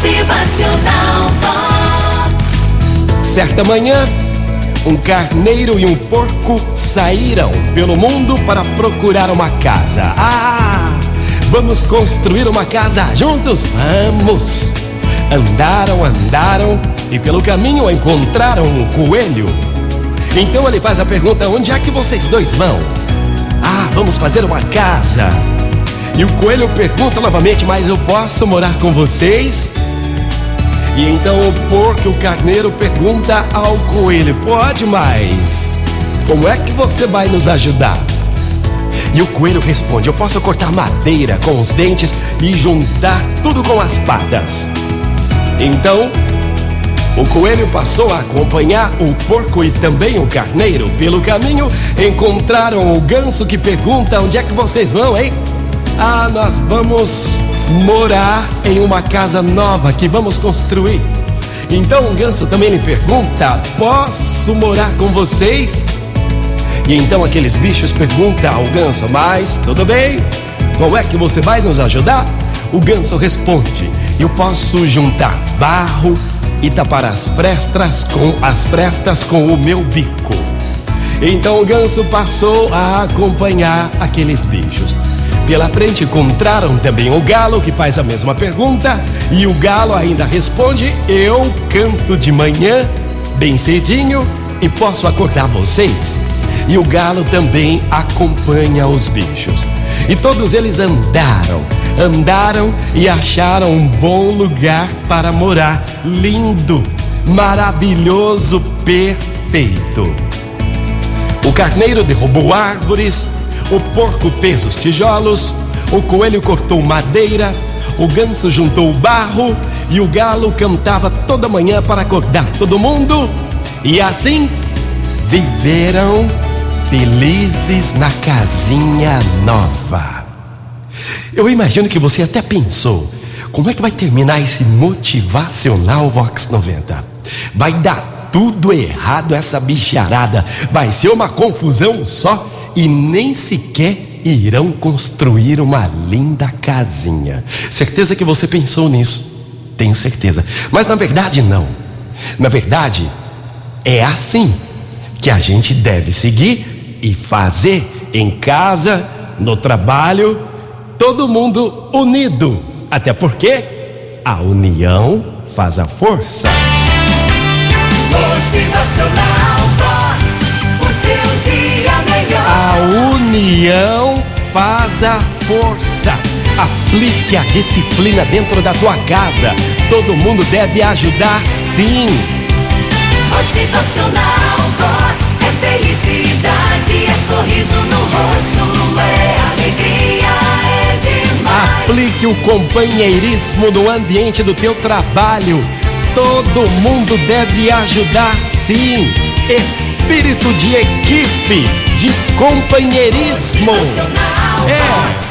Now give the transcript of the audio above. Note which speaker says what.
Speaker 1: Motivacional.
Speaker 2: Certa manhã, um carneiro e um porco saíram pelo mundo para procurar uma casa. Ah! Vamos construir uma casa juntos? Vamos! Andaram, andaram e pelo caminho encontraram um coelho. Então ele faz a pergunta: onde é que vocês dois vão? Ah, vamos fazer uma casa. E o coelho pergunta novamente: mas eu posso morar com vocês? E então o porco o carneiro pergunta ao coelho: pode, mas como é que você vai nos ajudar? E o coelho responde: Eu posso cortar madeira com os dentes e juntar tudo com as patas. Então, o coelho passou a acompanhar o porco e também o carneiro. Pelo caminho, encontraram o ganso que pergunta: Onde é que vocês vão, hein? Ah, nós vamos morar em uma casa nova que vamos construir. Então o ganso também lhe pergunta: Posso morar com vocês? E então aqueles bichos perguntam ao ganso: Mas tudo bem? Como é que você vai nos ajudar? O ganso responde: Eu posso juntar barro e tapar as prestas com as prestas com o meu bico. Então o ganso passou a acompanhar aqueles bichos. Pela frente encontraram também o galo que faz a mesma pergunta e o galo ainda responde: Eu canto de manhã, bem cedinho, e posso acordar vocês. E o galo também acompanha os bichos. E todos eles andaram, andaram e acharam um bom lugar para morar. Lindo, maravilhoso, perfeito. O carneiro derrubou árvores, o porco fez os tijolos, o coelho cortou madeira, o ganso juntou barro e o galo cantava toda manhã para acordar todo mundo. E assim viveram felizes na casinha nova. Eu imagino que você até pensou: como é que vai terminar esse motivacional Vox 90? Vai dar tudo errado essa bicharada, vai ser uma confusão só e nem sequer irão construir uma linda casinha. Certeza que você pensou nisso? Tenho certeza. Mas na verdade, não. Na verdade, é assim que a gente deve seguir e fazer em casa, no trabalho, todo mundo unido. Até porque a união faz a força. União faz a força. Aplique a disciplina dentro da tua casa. Todo mundo deve ajudar sim.
Speaker 1: Motivacional Vox. É felicidade, é sorriso no rosto, é alegria, é demais.
Speaker 2: Aplique o companheirismo no ambiente do teu trabalho. Todo mundo deve ajudar sim. Espírito de equipe, de companheirismo. É.